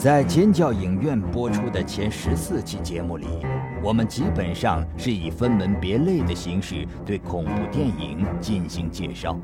在尖叫影院播出的前十四期节目里，我们基本上是以分门别类的形式对恐怖电影进行介绍，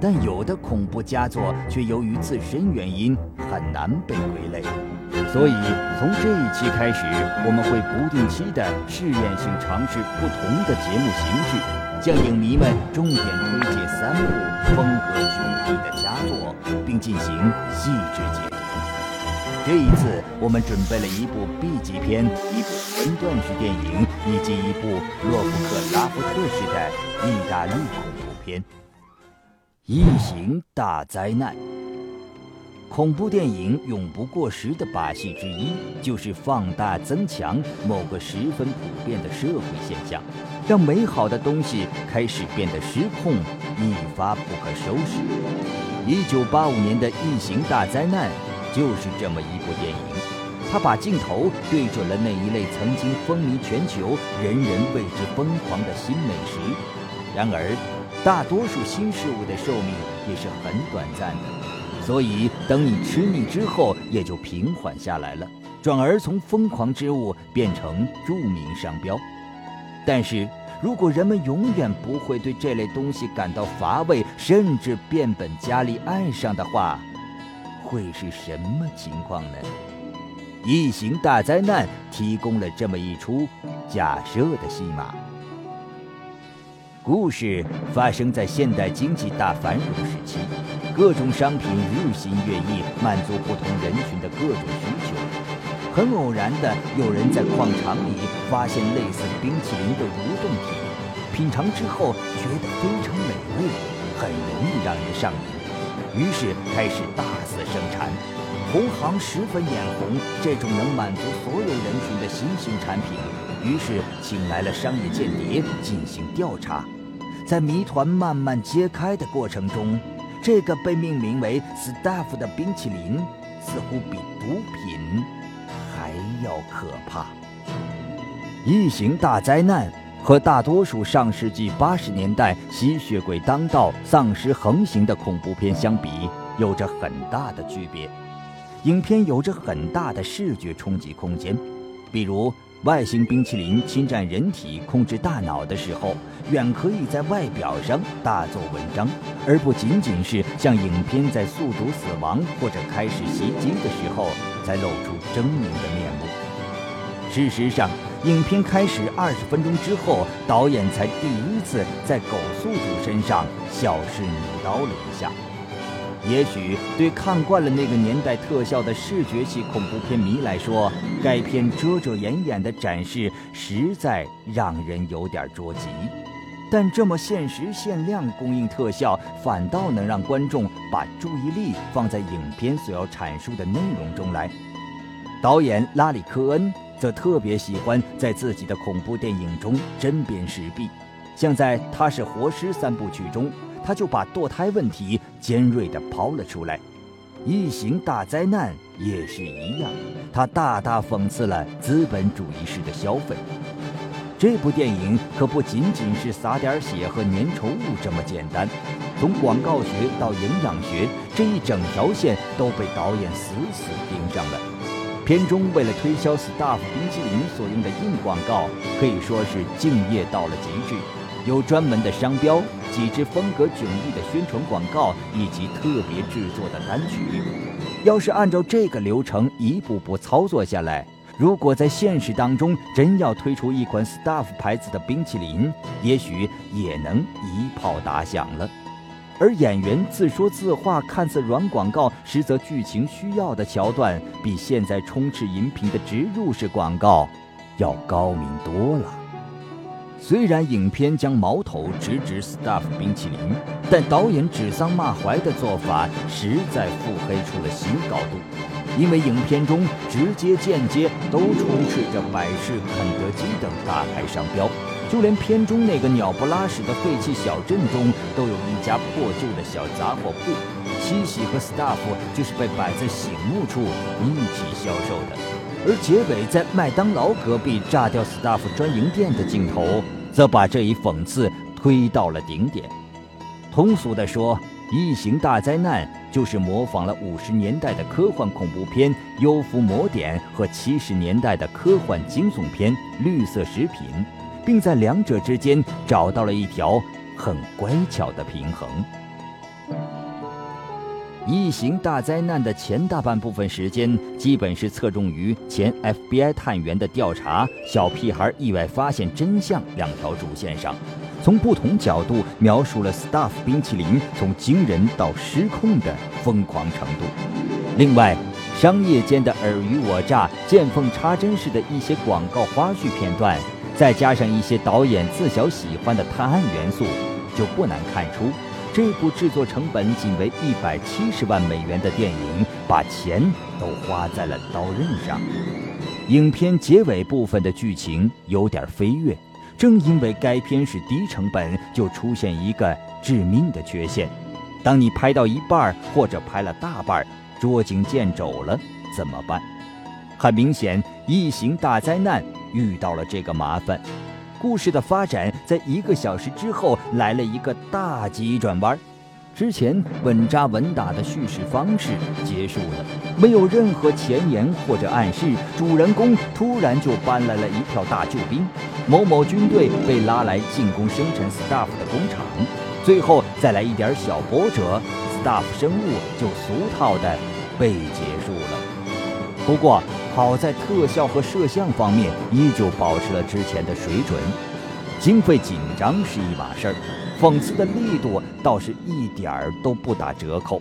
但有的恐怖佳作却由于自身原因很难被归类，所以从这一期开始，我们会不定期的试验性尝试不同的节目形式，向影迷们重点推介三部风格迥异的佳作，并进行细致解。这一次，我们准备了一部 B 级片、一部分段式电影以及一部洛夫克拉夫特式的意大利恐怖片《异形大灾难》。恐怖电影永不过时的把戏之一，就是放大增强某个十分普遍的社会现象，让美好的东西开始变得失控，一发不可收拾。一九八五年的《异形大灾难》。就是这么一部电影，他把镜头对准了那一类曾经风靡全球、人人为之疯狂的新美食。然而，大多数新事物的寿命也是很短暂的，所以等你吃腻之后，也就平缓下来了，转而从疯狂之物变成著名商标。但是如果人们永远不会对这类东西感到乏味，甚至变本加厉爱上的话，会是什么情况呢？异形大灾难提供了这么一出假设的戏码。故事发生在现代经济大繁荣时期，各种商品日新月异，满足不同人群的各种需求。很偶然的，有人在矿场里发现类似冰淇淋的蠕动体，品尝之后觉得非常美味，很容易让人上瘾。于是开始大肆生产，同行十分眼红这种能满足所有人群的新型产品，于是请来了商业间谍进行调查。在谜团慢慢揭开的过程中，这个被命名为 “Staff” 的冰淇淋似乎比毒品还要可怕。异形大灾难。和大多数上世纪八十年代吸血鬼当道、丧尸横行的恐怖片相比，有着很大的区别。影片有着很大的视觉冲击空间，比如外星冰淇淋侵占人体、控制大脑的时候，远可以在外表上大做文章，而不仅仅是像影片在速读死亡或者开始袭击的时候才露出狰狞的面目。事实上。影片开始二十分钟之后，导演才第一次在狗宿主身上小试牛刀了一下。也许对看惯了那个年代特效的视觉系恐怖片迷来说，该片遮遮掩掩的展示实在让人有点着急。但这么限时限量供应特效，反倒能让观众把注意力放在影片所要阐述的内容中来。导演拉里·科恩。则特别喜欢在自己的恐怖电影中针砭时弊，像在《他是活尸》三部曲中，他就把堕胎问题尖锐地抛了出来；《异形大灾难》也是一样，他大大讽刺了资本主义式的消费。这部电影可不仅仅是撒点血和粘稠物这么简单，从广告学到营养学这一整条线都被导演死死盯上了。片中为了推销 Stuff 冰淇淋所用的硬广告，可以说是敬业到了极致，有专门的商标、几支风格迥异的宣传广告以及特别制作的单曲。要是按照这个流程一步步操作下来，如果在现实当中真要推出一款 Stuff 牌子的冰淇淋，也许也能一炮打响了。而演员自说自话、看似软广告，实则剧情需要的桥段，比现在充斥荧屏的植入式广告要高明多了。虽然影片将矛头直指 Stuff 冰淇淋，但导演指桑骂槐的做法，实在腹黑出了新高度。因为影片中直接、间接都充斥着百事、肯德基等大牌商标。就连片中那个鸟不拉屎的废弃小镇中，都有一家破旧的小杂货铺，七喜和 Stuff 就是被摆在醒目处一起销售的。而结尾在麦当劳隔壁炸掉 Stuff 专营店的镜头，则把这一讽刺推到了顶点。通俗地说，《异形大灾难》就是模仿了五十年代的科幻恐怖片《幽浮魔典》和七十年代的科幻惊悚片《绿色食品》，并在两者之间找到了一条很乖巧的平衡。《异形大灾难》的前大半部分时间，基本是侧重于前 FBI 探员的调查、小屁孩意外发现真相两条主线上，从不同角度描述了 Stuff 冰淇淋从惊人到失控的疯狂程度。另外，商业间的尔虞我诈、见缝插针式的一些广告花絮片段，再加上一些导演自小喜欢的探案元素，就不难看出。这部制作成本仅为一百七十万美元的电影，把钱都花在了刀刃上。影片结尾部分的剧情有点飞跃，正因为该片是低成本，就出现一个致命的缺陷：当你拍到一半或者拍了大半，捉襟见肘了怎么办？很明显，《异形大灾难》遇到了这个麻烦。故事的发展在一个小时之后来了一个大急转弯，之前稳扎稳打的叙事方式结束了，没有任何前言或者暗示，主人公突然就搬来了一票大救兵，某某军队被拉来进攻生产 staff 的工厂，最后再来一点小波折，staff 生物就俗套的被结束了。不过。好在特效和摄像方面依旧保持了之前的水准，经费紧张是一码事儿，讽刺的力度倒是一点儿都不打折扣。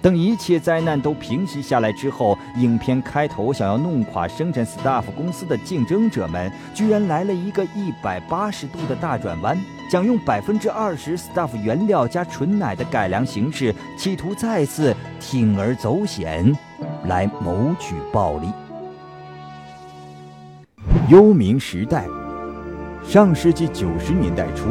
等一切灾难都平息下来之后，影片开头想要弄垮生产 Stuff 公司的竞争者们，居然来了一个一百八十度的大转弯，想用百分之二十 Stuff 原料加纯奶的改良形式，企图再次铤而走险，来谋取暴利。幽冥时代，上世纪九十年代初，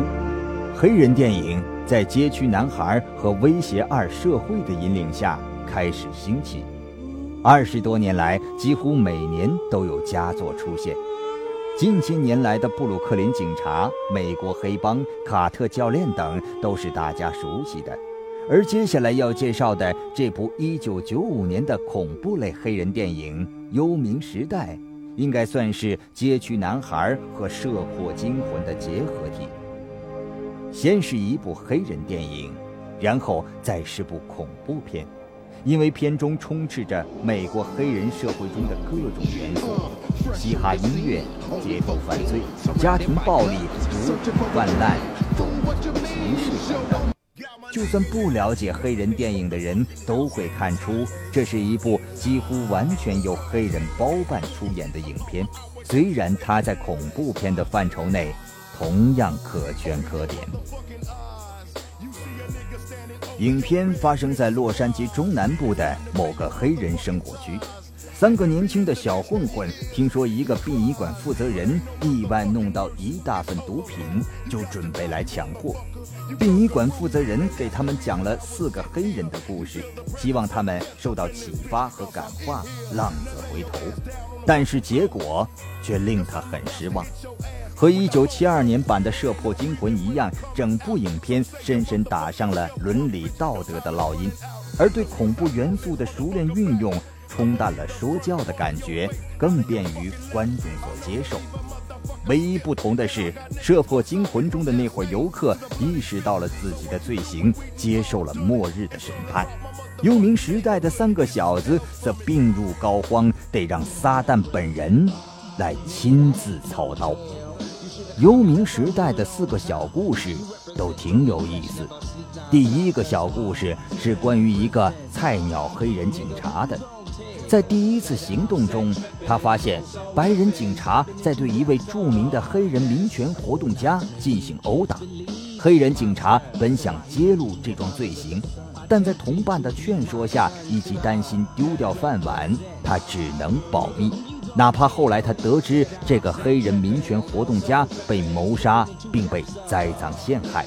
黑人电影在《街区男孩》和《威胁二社会》的引领下开始兴起。二十多年来，几乎每年都有佳作出现。近些年来的《布鲁克林警察》《美国黑帮》《卡特教练》等都是大家熟悉的，而接下来要介绍的这部一九九五年的恐怖类黑人电影《幽冥时代》。应该算是街区男孩和射破惊魂的结合体。先是一部黑人电影，然后再是部恐怖片，因为片中充斥着美国黑人社会中的各种元素：嘻哈音乐、街头犯罪、家庭暴力、毒品泛滥、种族歧视等等。就算不了解黑人电影的人，都会看出这是一部几乎完全由黑人包办出演的影片。虽然它在恐怖片的范畴内，同样可圈可点。影片发生在洛杉矶中南部的某个黑人生活区。三个年轻的小混混听说一个殡仪馆负责人意外弄到一大份毒品，就准备来抢货。殡仪馆负责人给他们讲了四个黑人的故事，希望他们受到启发和感化，浪子回头。但是结果却令他很失望。和1972年版的《射破惊魂》一样，整部影片深深打上了伦理道德的烙印，而对恐怖元素的熟练运用。冲淡了说教的感觉，更便于观众所接受。唯一不同的是，《射破惊魂》中的那伙游客意识到了自己的罪行，接受了末日的审判。幽冥时代的三个小子则病入膏肓，得让撒旦本人来亲自操刀。幽冥时代的四个小故事都挺有意思。第一个小故事是关于一个菜鸟黑人警察的。在第一次行动中，他发现白人警察在对一位著名的黑人民权活动家进行殴打。黑人警察本想揭露这桩罪行，但在同伴的劝说下，以及担心丢掉饭碗，他只能保密。哪怕后来他得知这个黑人民权活动家被谋杀并被栽赃陷害，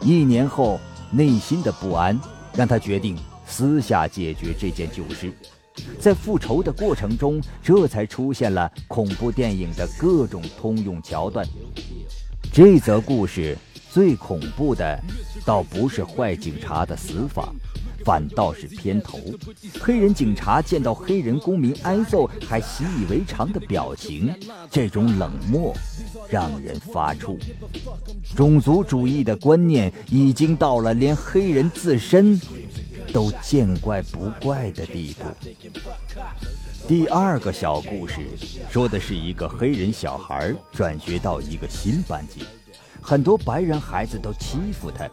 一年后，内心的不安让他决定私下解决这件旧事。在复仇的过程中，这才出现了恐怖电影的各种通用桥段。这则故事最恐怖的，倒不是坏警察的死法，反倒是片头。黑人警察见到黑人公民挨揍还习以为常的表情，这种冷漠让人发怵。种族主义的观念已经到了连黑人自身都见怪不怪的地步。第二个小故事说的是一个黑人小孩转学到一个新班级，很多白人孩子都欺负他。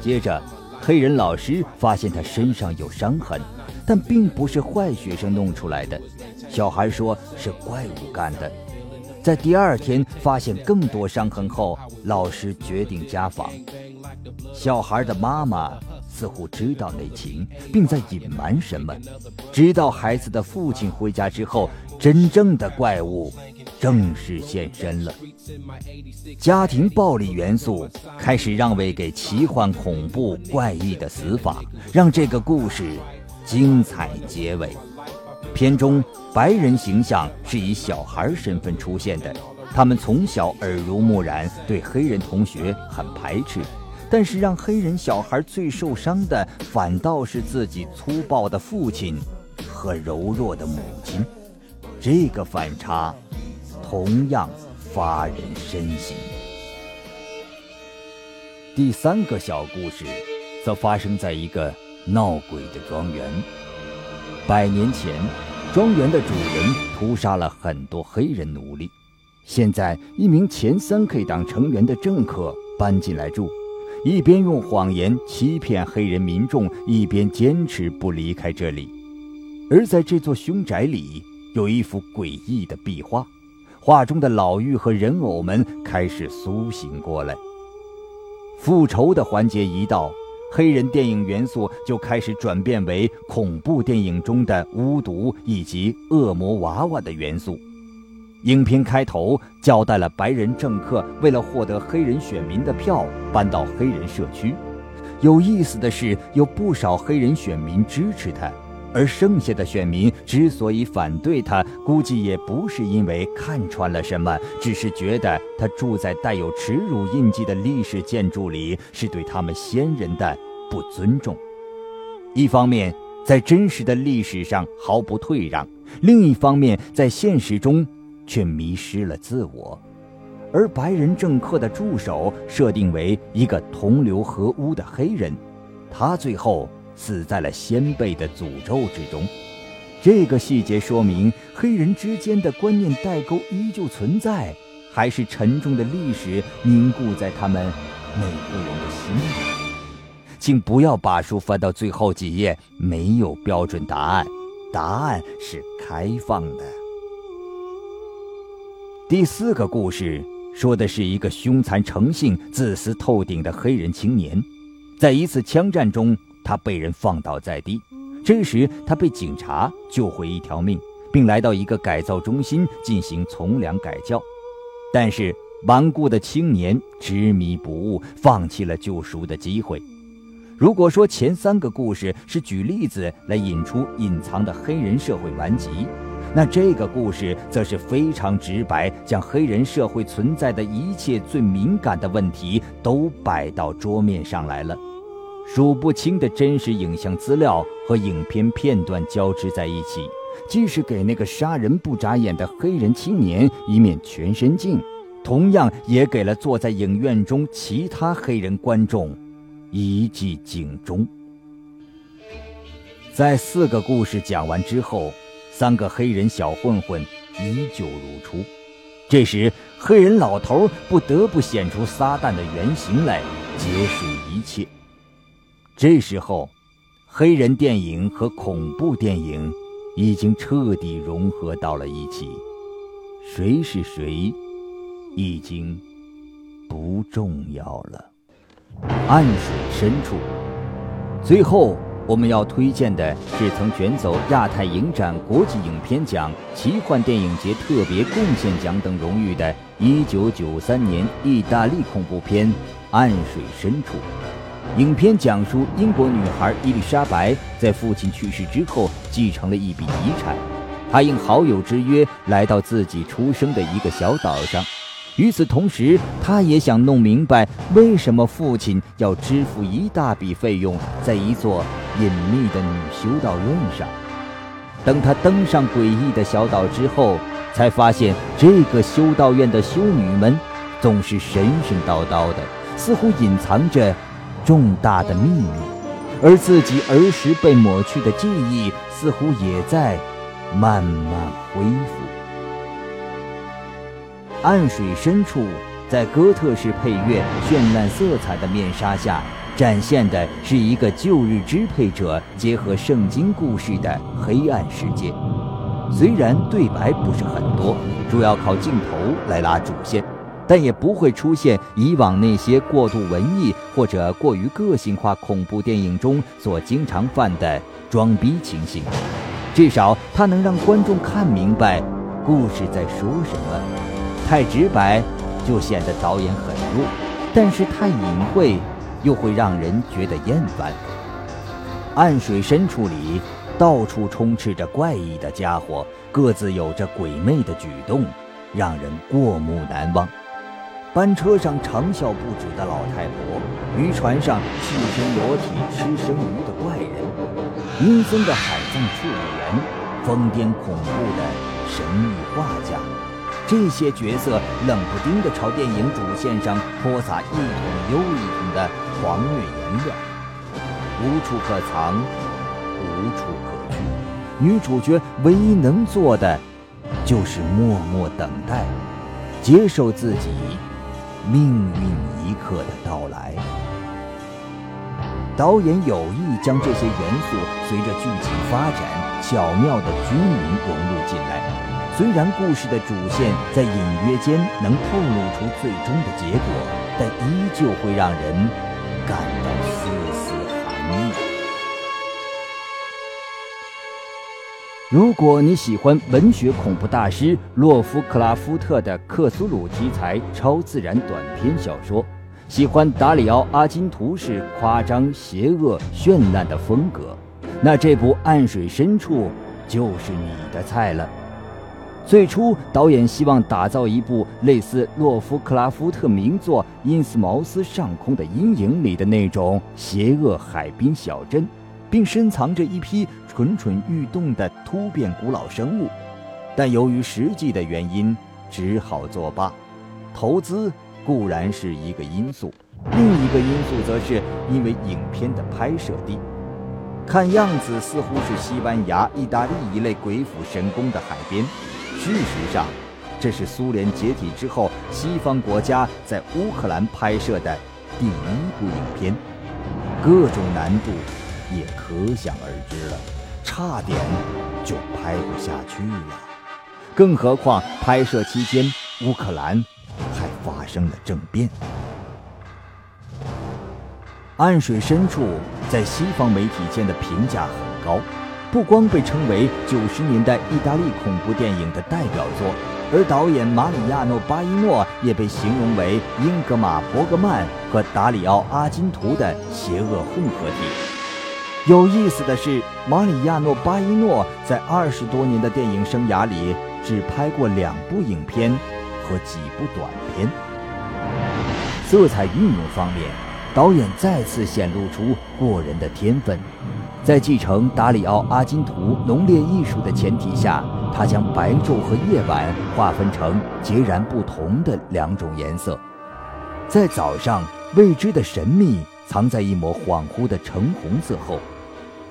接着，黑人老师发现他身上有伤痕，但并不是坏学生弄出来的，小孩说是怪物干的。在第二天发现更多伤痕后，老师决定家访。小孩的妈妈。似乎知道内情，并在隐瞒什么。直到孩子的父亲回家之后，真正的怪物正式现身了。家庭暴力元素开始让位给奇幻、恐怖、怪异的死法，让这个故事精彩结尾。片中白人形象是以小孩身份出现的，他们从小耳濡目染，对黑人同学很排斥。但是让黑人小孩最受伤的，反倒是自己粗暴的父亲和柔弱的母亲。这个反差，同样发人深省。第三个小故事，则发生在一个闹鬼的庄园。百年前，庄园的主人屠杀了很多黑人奴隶。现在，一名前三 K 党成员的政客搬进来住。一边用谎言欺骗黑人民众，一边坚持不离开这里。而在这座凶宅里，有一幅诡异的壁画，画中的老妪和人偶们开始苏醒过来。复仇的环节一到，黑人电影元素就开始转变为恐怖电影中的巫毒以及恶魔娃娃的元素。影片开头交代了白人政客为了获得黑人选民的票，搬到黑人社区。有意思的是，有不少黑人选民支持他，而剩下的选民之所以反对他，估计也不是因为看穿了什么，只是觉得他住在带有耻辱印记的历史建筑里，是对他们先人的不尊重。一方面，在真实的历史上毫不退让；另一方面，在现实中。却迷失了自我，而白人政客的助手设定为一个同流合污的黑人，他最后死在了先辈的诅咒之中。这个细节说明黑人之间的观念代沟依旧存在，还是沉重的历史凝固在他们每个人的心里？请不要把书翻到最后几页，没有标准答案，答案是开放的。第四个故事说的是一个凶残成性、自私透顶的黑人青年，在一次枪战中，他被人放倒在地。这时，他被警察救回一条命，并来到一个改造中心进行从良改教。但是，顽固的青年执迷不悟，放弃了救赎的机会。如果说前三个故事是举例子来引出隐藏的黑人社会顽疾，那这个故事则是非常直白，将黑人社会存在的一切最敏感的问题都摆到桌面上来了。数不清的真实影像资料和影片片段交织在一起，既是给那个杀人不眨眼的黑人青年一面全身镜，同样也给了坐在影院中其他黑人观众一记警钟。在四个故事讲完之后。三个黑人小混混依旧如初，这时黑人老头不得不显出撒旦的原型来结束一切。这时候，黑人电影和恐怖电影已经彻底融合到了一起，谁是谁已经不重要了。暗水深处，最后。我们要推荐的是曾卷走亚太影展国际影片奖、奇幻电影节特别贡献奖等荣誉的1993年意大利恐怖片《暗水深处》。影片讲述英国女孩伊丽莎白在父亲去世之后继承了一笔遗产，她应好友之约来到自己出生的一个小岛上。与此同时，他也想弄明白为什么父亲要支付一大笔费用在一座隐秘的女修道院上。等他登上诡异的小岛之后，才发现这个修道院的修女们总是神神叨叨的，似乎隐藏着重大的秘密，而自己儿时被抹去的记忆似乎也在慢慢恢复。暗水深处，在哥特式配乐、绚烂色彩的面纱下，展现的是一个旧日支配者结合圣经故事的黑暗世界。虽然对白不是很多，主要靠镜头来拉主线，但也不会出现以往那些过度文艺或者过于个性化恐怖电影中所经常犯的装逼情形。至少，它能让观众看明白故事在说什么。太直白，就显得导演很弱；但是太隐晦，又会让人觉得厌烦。暗水深处里，到处充斥着怪异的家伙，各自有着鬼魅的举动，让人过目难忘。班车上长啸不止的老太婆，渔船上赤身裸体吃生鱼的怪人，阴森的海葬处理员，疯癫恐怖的神秘画家。这些角色冷不丁地朝电影主线上泼洒一桶又一桶的狂虐颜料，无处可藏，无处可去。女主角唯一能做的，就是默默等待，接受自己命运一刻的到来。导演有意将这些元素随着剧情发展，巧妙地均匀融入进来。虽然故事的主线在隐约间能透露出最终的结果，但依旧会让人感到丝丝寒意。如果你喜欢文学恐怖大师洛夫克拉夫特的克苏鲁题材超自然短篇小说，喜欢达里奥·阿金图式夸张、邪恶、绚烂的风格，那这部《暗水深处》就是你的菜了。最初，导演希望打造一部类似洛夫克拉夫特名作《因斯茅斯上空的阴影》里的那种邪恶海滨小镇，并深藏着一批蠢蠢欲动的突变古老生物，但由于实际的原因，只好作罢。投资固然是一个因素，另一个因素则是因为影片的拍摄地，看样子似乎是西班牙、意大利一类鬼斧神工的海边。事实上，这是苏联解体之后西方国家在乌克兰拍摄的第一部影片，各种难度也可想而知了，差点就拍不下去了。更何况拍摄期间，乌克兰还发生了政变。暗水深处在西方媒体间的评价很高。不光被称为九十年代意大利恐怖电影的代表作，而导演马里亚诺·巴伊诺也被形容为英格玛·伯格曼和达里奥·阿金图的邪恶混合体。有意思的是，马里亚诺·巴伊诺在二十多年的电影生涯里只拍过两部影片和几部短片。色彩运用方面，导演再次显露出过人的天分。在继承达里奥·阿金图浓烈艺术的前提下，他将白昼和夜晚划分成截然不同的两种颜色。在早上，未知的神秘藏在一抹恍惚的橙红色后；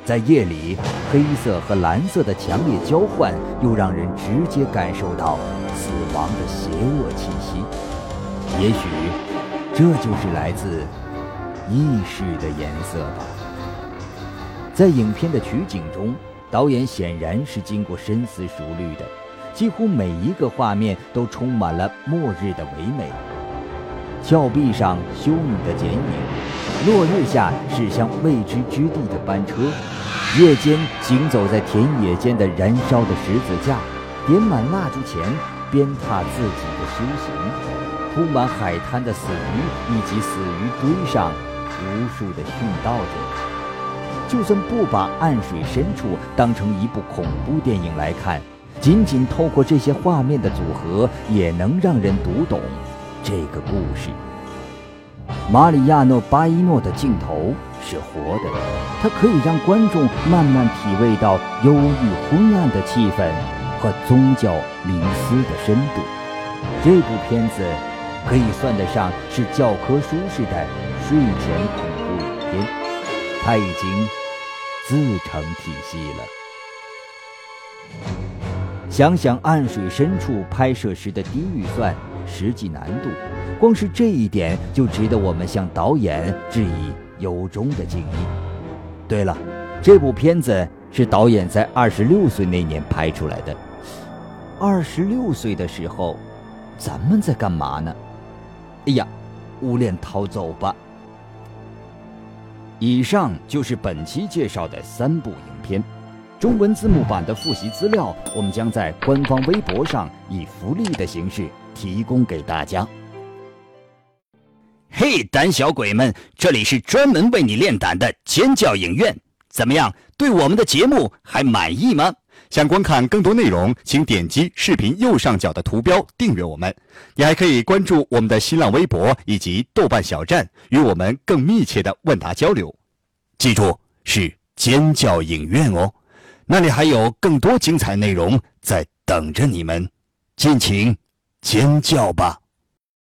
在夜里，黑色和蓝色的强烈交换，又让人直接感受到死亡的邪恶气息。也许，这就是来自意识的颜色吧。在影片的取景中，导演显然是经过深思熟虑的，几乎每一个画面都充满了末日的唯美。峭壁上修女的剪影，落日下驶向未知之地的班车，夜间行走在田野间的燃烧的十字架，点满蜡烛前鞭挞自己的修行，铺满海滩的死鱼以及死鱼堆上无数的殉道者。就算不把暗水深处当成一部恐怖电影来看，仅仅透过这些画面的组合，也能让人读懂这个故事。马里亚诺·巴伊诺的镜头是活的，它可以让观众慢慢体味到忧郁昏暗的气氛和宗教冥思的深度。这部片子可以算得上是教科书式的睡前恐怖片，它已经自成体系了。想想暗水深处拍摄时的低预算、实际难度，光是这一点就值得我们向导演致以由衷的敬意。对了，这部片子是导演在二十六岁那年拍出来的。二十六岁的时候，咱们在干嘛呢？哎呀，无脸逃走吧！以上就是本期介绍的三部影片。中文字幕版的复习资料，我们将在官方微博上以福利的形式提供给大家。嘿，胆小鬼们，这里是专门为你练胆的尖叫影院，怎么样？对我们的节目还满意吗？想观看更多内容，请点击视频右上角的图标订阅我们。你还可以关注我们的新浪微博以及豆瓣小站，与我们更密切的问答交流。记住，是尖叫影院哦。那里还有更多精彩内容在等着你们，尽情尖叫吧！